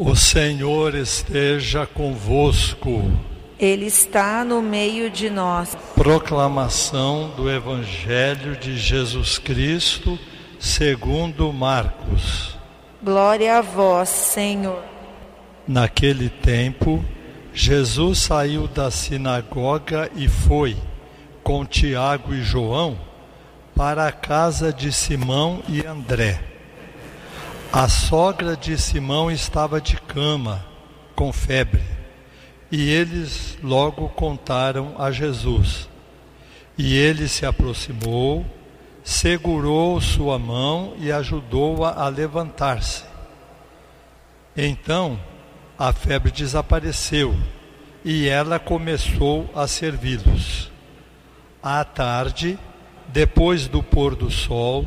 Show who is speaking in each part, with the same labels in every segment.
Speaker 1: O Senhor esteja convosco.
Speaker 2: Ele está no meio de nós.
Speaker 1: Proclamação do Evangelho de Jesus Cristo, segundo Marcos.
Speaker 2: Glória a vós, Senhor.
Speaker 1: Naquele tempo, Jesus saiu da sinagoga e foi, com Tiago e João, para a casa de Simão e André. A sogra de Simão estava de cama, com febre, e eles logo contaram a Jesus. E ele se aproximou, segurou sua mão e ajudou-a a, a levantar-se. Então a febre desapareceu e ela começou a servi-los. À tarde, depois do pôr do sol,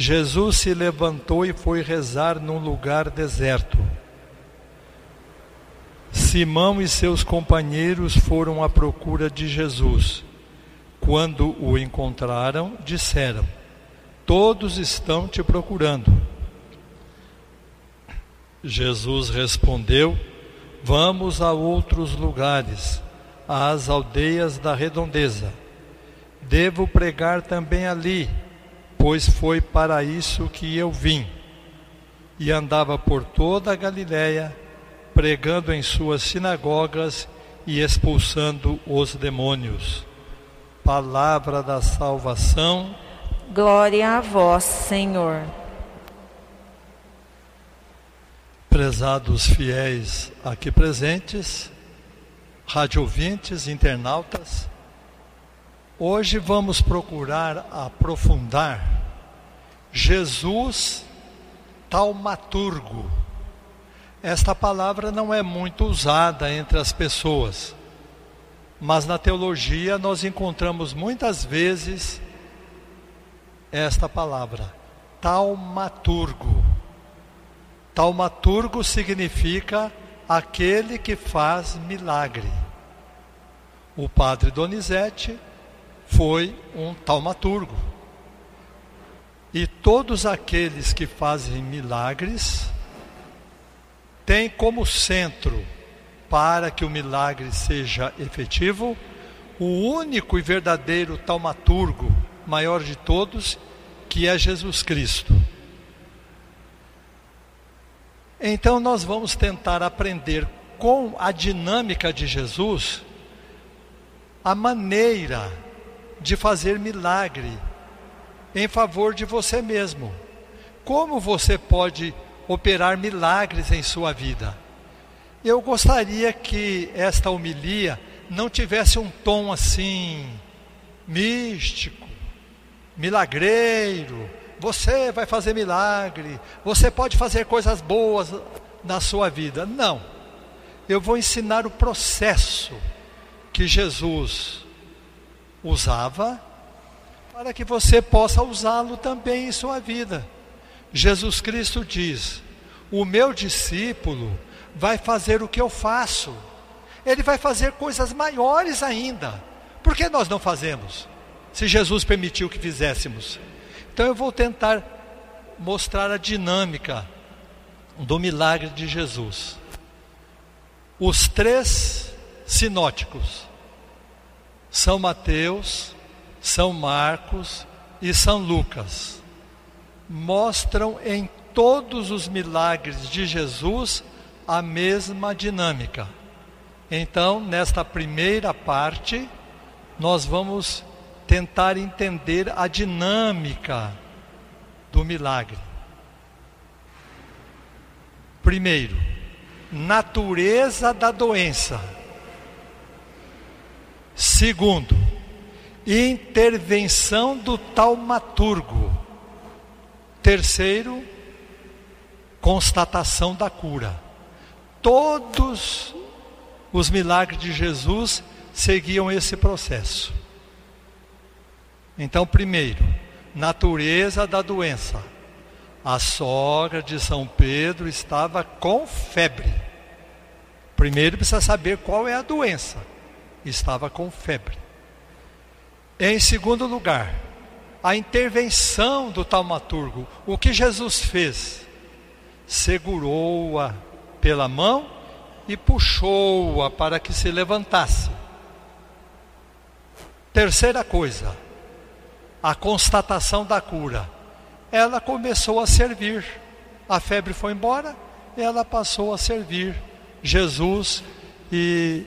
Speaker 1: Jesus se levantou e foi rezar num lugar deserto. Simão e seus companheiros foram à procura de Jesus. Quando o encontraram, disseram: Todos estão te procurando. Jesus respondeu: Vamos a outros lugares, às aldeias da redondeza. Devo pregar também ali pois foi para isso que eu vim. E andava por toda a Galiléia, pregando em suas sinagogas e expulsando os demônios. Palavra da salvação.
Speaker 2: Glória a vós, Senhor.
Speaker 1: Prezados fiéis aqui presentes, rádio ouvintes, internautas, Hoje vamos procurar aprofundar Jesus taumaturgo. Esta palavra não é muito usada entre as pessoas, mas na teologia nós encontramos muitas vezes esta palavra, taumaturgo. Taumaturgo significa aquele que faz milagre. O padre Donizete foi um taumaturgo. E todos aqueles que fazem milagres têm como centro, para que o milagre seja efetivo, o único e verdadeiro taumaturgo, maior de todos, que é Jesus Cristo. Então nós vamos tentar aprender com a dinâmica de Jesus a maneira de fazer milagre em favor de você mesmo. Como você pode operar milagres em sua vida? Eu gostaria que esta homilia não tivesse um tom assim místico, milagreiro. Você vai fazer milagre, você pode fazer coisas boas na sua vida. Não. Eu vou ensinar o processo que Jesus usava, para que você possa usá-lo também em sua vida. Jesus Cristo diz: O meu discípulo vai fazer o que eu faço, ele vai fazer coisas maiores ainda. Por que nós não fazemos? Se Jesus permitiu que fizéssemos. Então eu vou tentar mostrar a dinâmica do milagre de Jesus. Os três sinóticos são Mateus, São Marcos e São Lucas mostram em todos os milagres de Jesus a mesma dinâmica. Então, nesta primeira parte, nós vamos tentar entender a dinâmica do milagre. Primeiro, natureza da doença. Segundo, intervenção do taumaturgo. Terceiro, constatação da cura. Todos os milagres de Jesus seguiam esse processo. Então, primeiro, natureza da doença. A sogra de São Pedro estava com febre. Primeiro precisa saber qual é a doença. Estava com febre. Em segundo lugar, a intervenção do taumaturgo. O que Jesus fez? Segurou-a pela mão e puxou-a para que se levantasse. Terceira coisa, a constatação da cura. Ela começou a servir. A febre foi embora, ela passou a servir Jesus e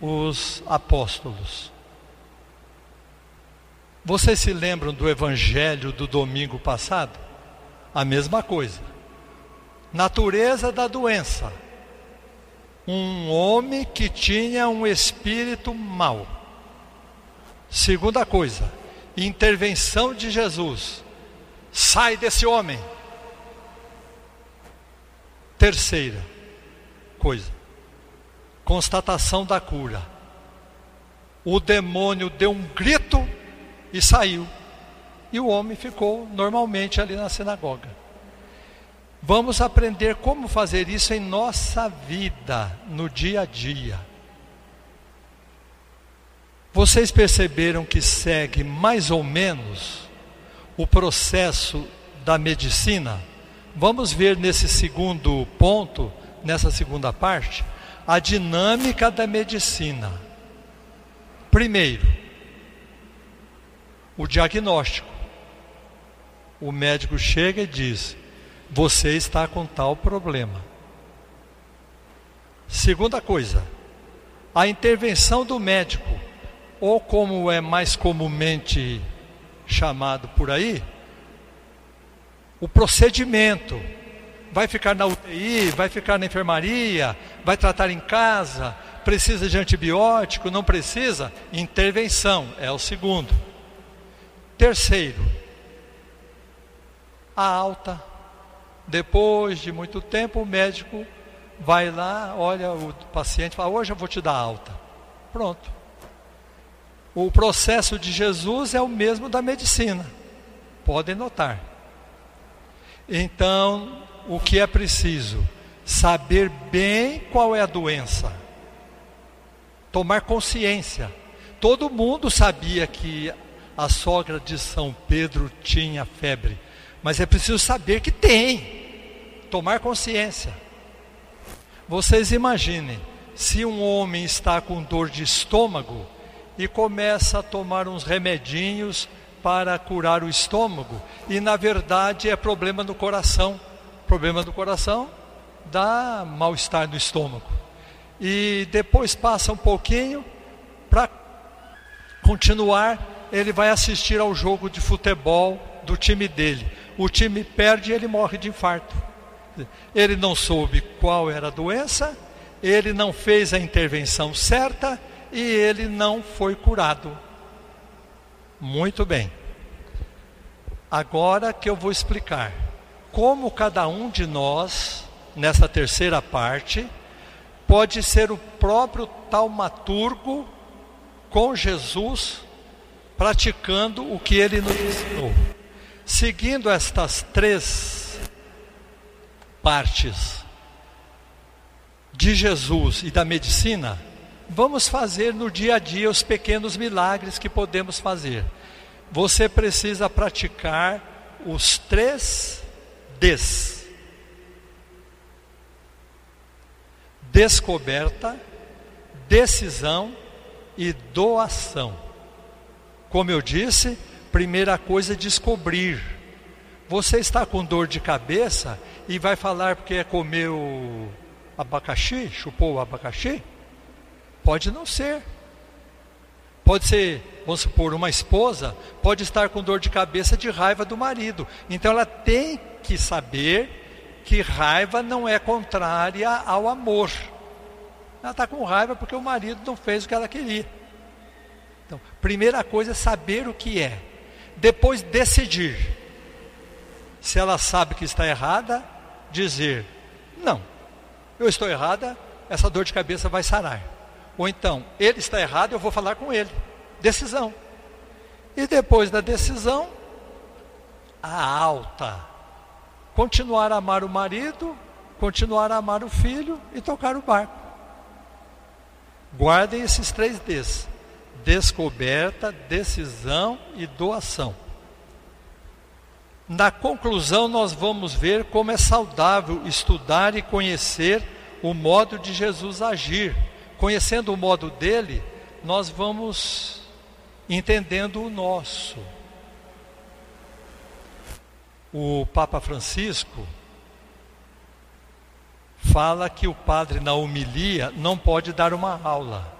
Speaker 1: os apóstolos. Vocês se lembram do evangelho do domingo passado? A mesma coisa. Natureza da doença. Um homem que tinha um espírito mau. Segunda coisa, intervenção de Jesus. Sai desse homem. Terceira coisa, constatação da cura. O demônio deu um grito e saiu. E o homem ficou normalmente ali na sinagoga. Vamos aprender como fazer isso em nossa vida, no dia a dia. Vocês perceberam que segue mais ou menos o processo da medicina? Vamos ver nesse segundo ponto, nessa segunda parte, a dinâmica da medicina. Primeiro, o diagnóstico. O médico chega e diz: Você está com tal problema. Segunda coisa, a intervenção do médico, ou como é mais comumente chamado por aí, o procedimento. Vai ficar na UTI, vai ficar na enfermaria, vai tratar em casa, precisa de antibiótico, não precisa? Intervenção, é o segundo. Terceiro, a alta. Depois de muito tempo, o médico vai lá, olha o paciente fala: Hoje eu vou te dar alta. Pronto. O processo de Jesus é o mesmo da medicina. Podem notar. Então, o que é preciso? Saber bem qual é a doença. Tomar consciência. Todo mundo sabia que a sogra de São Pedro tinha febre. Mas é preciso saber que tem. Tomar consciência. Vocês imaginem, se um homem está com dor de estômago e começa a tomar uns remedinhos para curar o estômago, e na verdade é problema no coração. Problema do coração dá mal-estar no estômago. E depois passa um pouquinho para continuar ele vai assistir ao jogo de futebol do time dele. O time perde e ele morre de infarto. Ele não soube qual era a doença, ele não fez a intervenção certa e ele não foi curado. Muito bem. Agora que eu vou explicar como cada um de nós, nessa terceira parte, pode ser o próprio taumaturgo com Jesus praticando o que ele nos ensinou. Seguindo estas três partes de Jesus e da medicina, vamos fazer no dia a dia os pequenos milagres que podemos fazer. Você precisa praticar os três Ds: descoberta, decisão e doação. Como eu disse, primeira coisa é descobrir. Você está com dor de cabeça e vai falar porque comeu abacaxi, chupou o abacaxi? Pode não ser. Pode ser, vamos supor, uma esposa pode estar com dor de cabeça de raiva do marido. Então ela tem que saber que raiva não é contrária ao amor. Ela está com raiva porque o marido não fez o que ela queria. Então, primeira coisa é saber o que é. Depois decidir. Se ela sabe que está errada, dizer: não, Eu estou errada, essa dor de cabeça vai sarar. Ou então, ele está errado, eu vou falar com ele. Decisão. E depois da decisão, a alta. Continuar a amar o marido, continuar a amar o filho e tocar o barco. Guardem esses três Ds: descoberta, decisão e doação. Na conclusão, nós vamos ver como é saudável estudar e conhecer o modo de Jesus agir. Conhecendo o modo dele, nós vamos entendendo o nosso. O Papa Francisco fala que o padre na homilia não pode dar uma aula.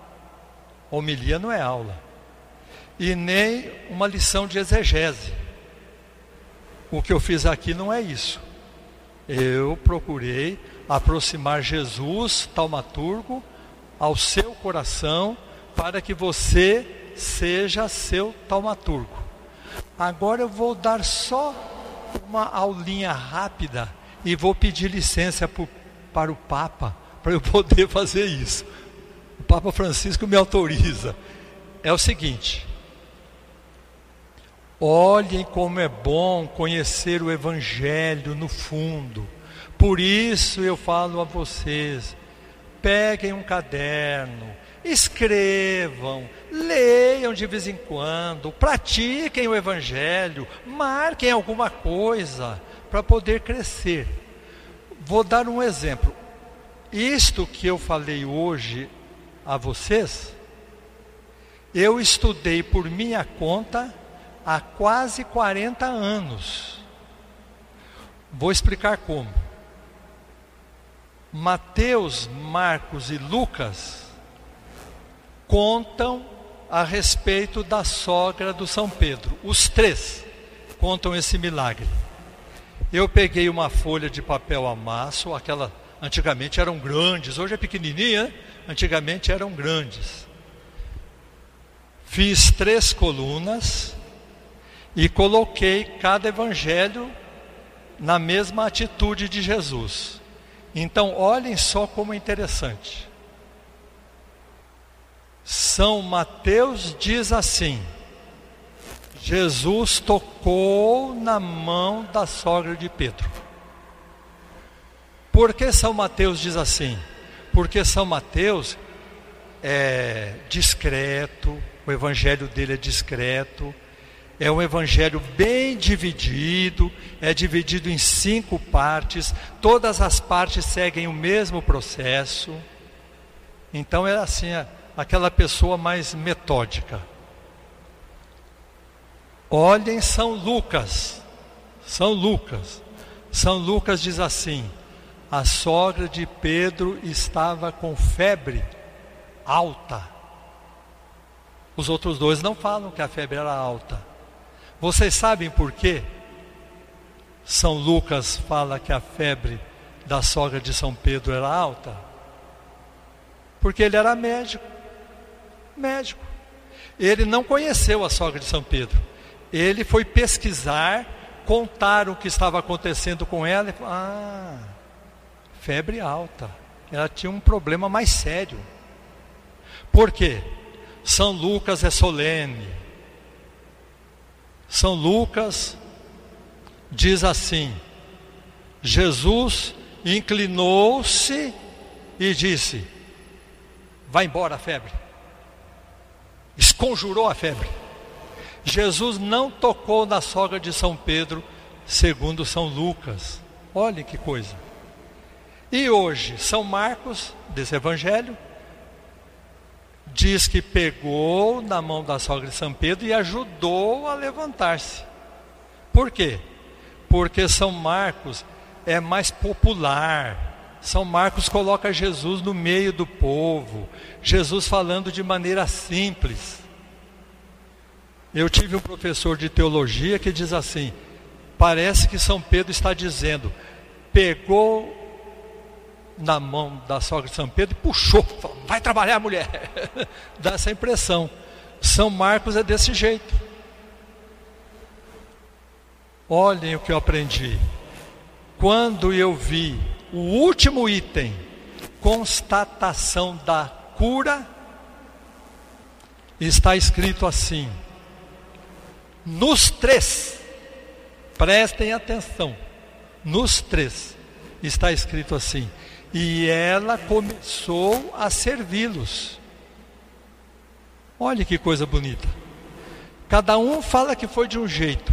Speaker 1: Homilia não é aula. E nem uma lição de exegese. O que eu fiz aqui não é isso. Eu procurei aproximar Jesus, taumaturgo, ao seu coração, para que você seja seu taumaturgo. Agora eu vou dar só uma aulinha rápida e vou pedir licença pro, para o Papa para eu poder fazer isso. O Papa Francisco me autoriza. É o seguinte: olhem como é bom conhecer o Evangelho no fundo. Por isso eu falo a vocês: peguem um caderno, escrevam, leiam de vez em quando, pratiquem o Evangelho, marquem alguma coisa para poder crescer. Vou dar um exemplo. Isto que eu falei hoje a vocês, eu estudei por minha conta há quase 40 anos. Vou explicar como. Mateus, Marcos e Lucas contam a respeito da sogra do São Pedro. Os três contam esse milagre. Eu peguei uma folha de papel amasso, aquela antigamente eram grandes, hoje é pequenininha, né? antigamente eram grandes. Fiz três colunas e coloquei cada evangelho na mesma atitude de Jesus. Então, olhem só como é interessante. São Mateus diz assim: Jesus tocou na mão da sogra de Pedro. Por que São Mateus diz assim? Porque São Mateus é discreto, o evangelho dele é discreto, é um evangelho bem dividido, é dividido em cinco partes, todas as partes seguem o mesmo processo. Então é assim, aquela pessoa mais metódica. Olhem São Lucas. São Lucas. São Lucas diz assim: a sogra de Pedro estava com febre alta. Os outros dois não falam que a febre era alta. Vocês sabem por quê? São Lucas fala que a febre da sogra de São Pedro era alta? Porque ele era médico. Médico. Ele não conheceu a sogra de São Pedro. Ele foi pesquisar, contar o que estava acontecendo com ela e falou: Ah, febre alta. Ela tinha um problema mais sério. Por quê? São Lucas é solene. São Lucas diz assim: Jesus inclinou-se e disse: Vai embora a febre. Esconjurou a febre. Jesus não tocou na sogra de São Pedro, segundo São Lucas. Olhe que coisa. E hoje, São Marcos, desse evangelho, diz que pegou na mão da sogra de São Pedro e ajudou a levantar-se. Por quê? Porque São Marcos é mais popular. São Marcos coloca Jesus no meio do povo, Jesus falando de maneira simples. Eu tive um professor de teologia que diz assim: parece que São Pedro está dizendo, pegou na mão da sogra de São Pedro e puxou, falou, vai trabalhar, mulher. Dá essa impressão. São Marcos é desse jeito. Olhem o que eu aprendi. Quando eu vi o último item constatação da cura, está escrito assim: nos três, prestem atenção, nos três, está escrito assim: e ela começou a servi-los. Olha que coisa bonita. Cada um fala que foi de um jeito.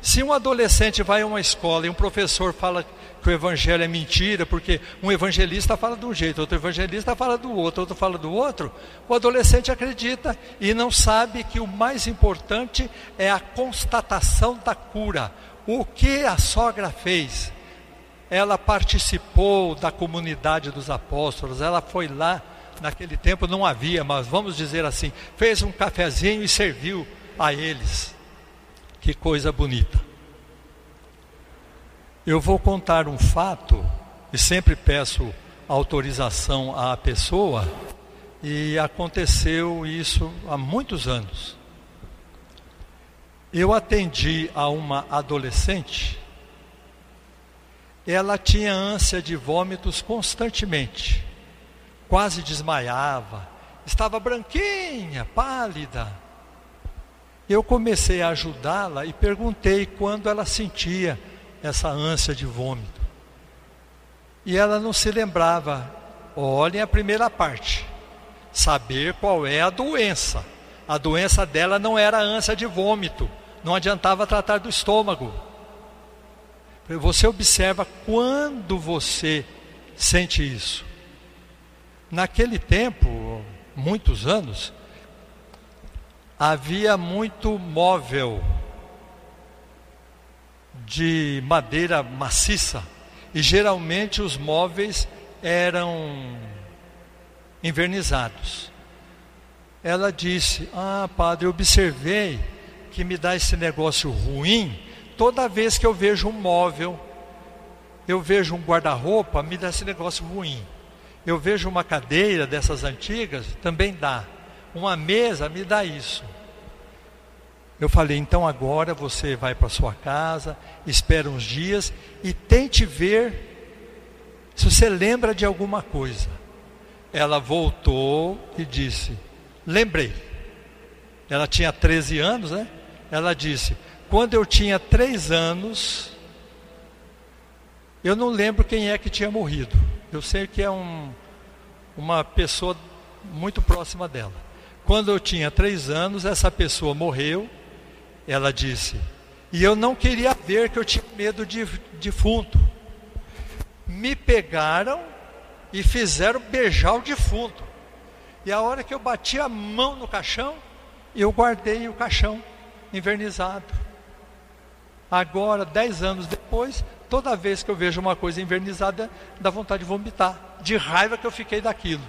Speaker 1: Se um adolescente vai a uma escola e um professor fala que o evangelho é mentira, porque um evangelista fala de um jeito, outro evangelista fala do outro, outro fala do outro, o adolescente acredita e não sabe que o mais importante é a constatação da cura. O que a sogra fez? Ela participou da comunidade dos apóstolos, ela foi lá, naquele tempo não havia, mas vamos dizer assim, fez um cafezinho e serviu a eles. Que coisa bonita. Eu vou contar um fato, e sempre peço autorização à pessoa, e aconteceu isso há muitos anos. Eu atendi a uma adolescente, ela tinha ânsia de vômitos constantemente, quase desmaiava, estava branquinha, pálida. Eu comecei a ajudá-la e perguntei quando ela sentia essa ânsia de vômito. E ela não se lembrava. Olhem a primeira parte. Saber qual é a doença. A doença dela não era ânsia de vômito. Não adiantava tratar do estômago. Você observa quando você sente isso. Naquele tempo, muitos anos, havia muito móvel de madeira maciça e geralmente os móveis eram invernizados. Ela disse: Ah, padre, observei que me dá esse negócio ruim toda vez que eu vejo um móvel, eu vejo um guarda-roupa, me dá esse negócio ruim. Eu vejo uma cadeira dessas antigas, também dá. Uma mesa me dá isso. Eu falei, então agora você vai para sua casa, espera uns dias e tente ver se você lembra de alguma coisa. Ela voltou e disse: Lembrei. Ela tinha 13 anos, né? Ela disse: Quando eu tinha 3 anos, eu não lembro quem é que tinha morrido. Eu sei que é um, uma pessoa muito próxima dela. Quando eu tinha 3 anos, essa pessoa morreu ela disse. E eu não queria ver que eu tinha medo de defunto. Me pegaram e fizeram beijar o defunto. E a hora que eu bati a mão no caixão, eu guardei o caixão invernizado. Agora, dez anos depois, toda vez que eu vejo uma coisa invernizada, dá vontade de vomitar, de raiva que eu fiquei daquilo.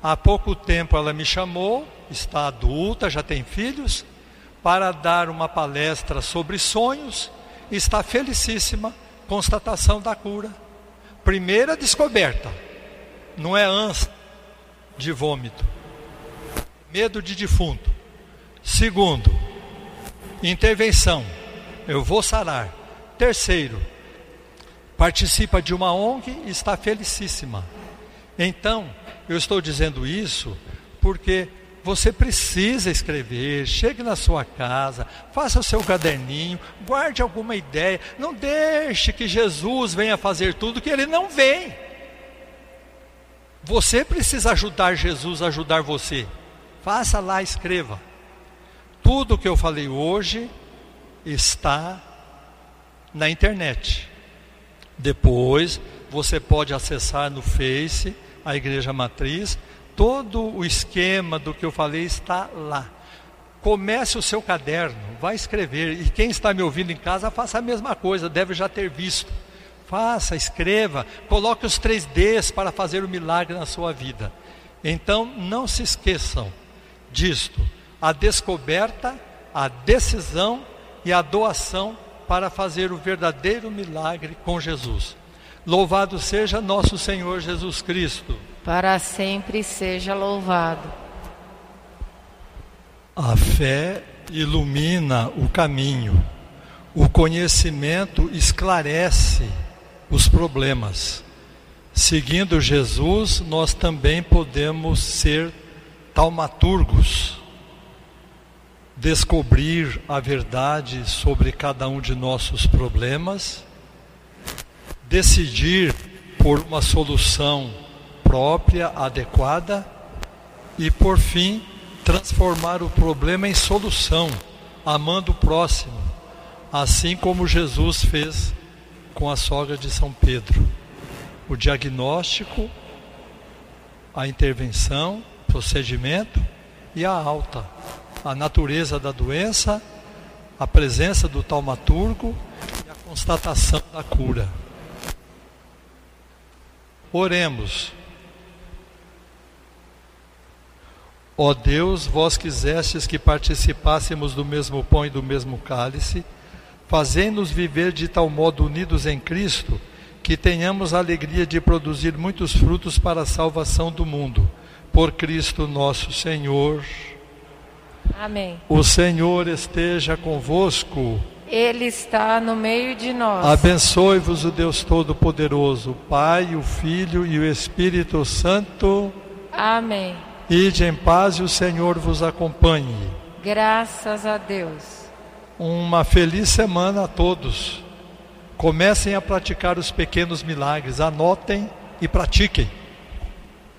Speaker 1: Há pouco tempo ela me chamou, está adulta, já tem filhos, para dar uma palestra sobre sonhos, está felicíssima, constatação da cura. Primeira descoberta, não é ânsia de vômito, medo de defunto. Segundo, intervenção, eu vou sarar. Terceiro, participa de uma ONG e está felicíssima. Então, eu estou dizendo isso porque você precisa escrever, chegue na sua casa, faça o seu caderninho, guarde alguma ideia, não deixe que Jesus venha fazer tudo que ele não vem. Você precisa ajudar Jesus a ajudar você. Faça lá, escreva. Tudo que eu falei hoje está na internet. Depois você pode acessar no Face a Igreja Matriz todo o esquema do que eu falei está lá. Comece o seu caderno, vai escrever. E quem está me ouvindo em casa, faça a mesma coisa, deve já ter visto. Faça, escreva, coloque os três Ds para fazer o milagre na sua vida. Então, não se esqueçam disto: a descoberta, a decisão e a doação para fazer o verdadeiro milagre com Jesus. Louvado seja nosso Senhor Jesus Cristo
Speaker 2: para sempre seja louvado.
Speaker 1: A fé ilumina o caminho, o conhecimento esclarece os problemas, Seguindo Jesus, nós também podemos ser taumaturgos, descobrir a verdade sobre cada um de nossos problemas, decidir por uma solução própria, adequada e, por fim, transformar o problema em solução, amando o próximo, assim como Jesus fez com a sogra de São Pedro. O diagnóstico, a intervenção, procedimento e a alta, a natureza da doença, a presença do taumaturgo e a constatação da cura. Oremos. Ó Deus, vós quisestes que participássemos do mesmo pão e do mesmo cálice, fazei-nos viver de tal modo unidos em Cristo, que tenhamos a alegria de produzir muitos frutos para a salvação do mundo. Por Cristo nosso Senhor.
Speaker 2: Amém.
Speaker 1: O Senhor esteja convosco.
Speaker 2: Ele está no meio de nós.
Speaker 1: Abençoe-vos o Deus Todo-Poderoso, o Pai, o Filho e o Espírito Santo.
Speaker 2: Amém.
Speaker 1: Ide em paz e o Senhor vos acompanhe.
Speaker 2: Graças a Deus.
Speaker 1: Uma feliz semana a todos. Comecem a praticar os pequenos milagres, anotem e pratiquem.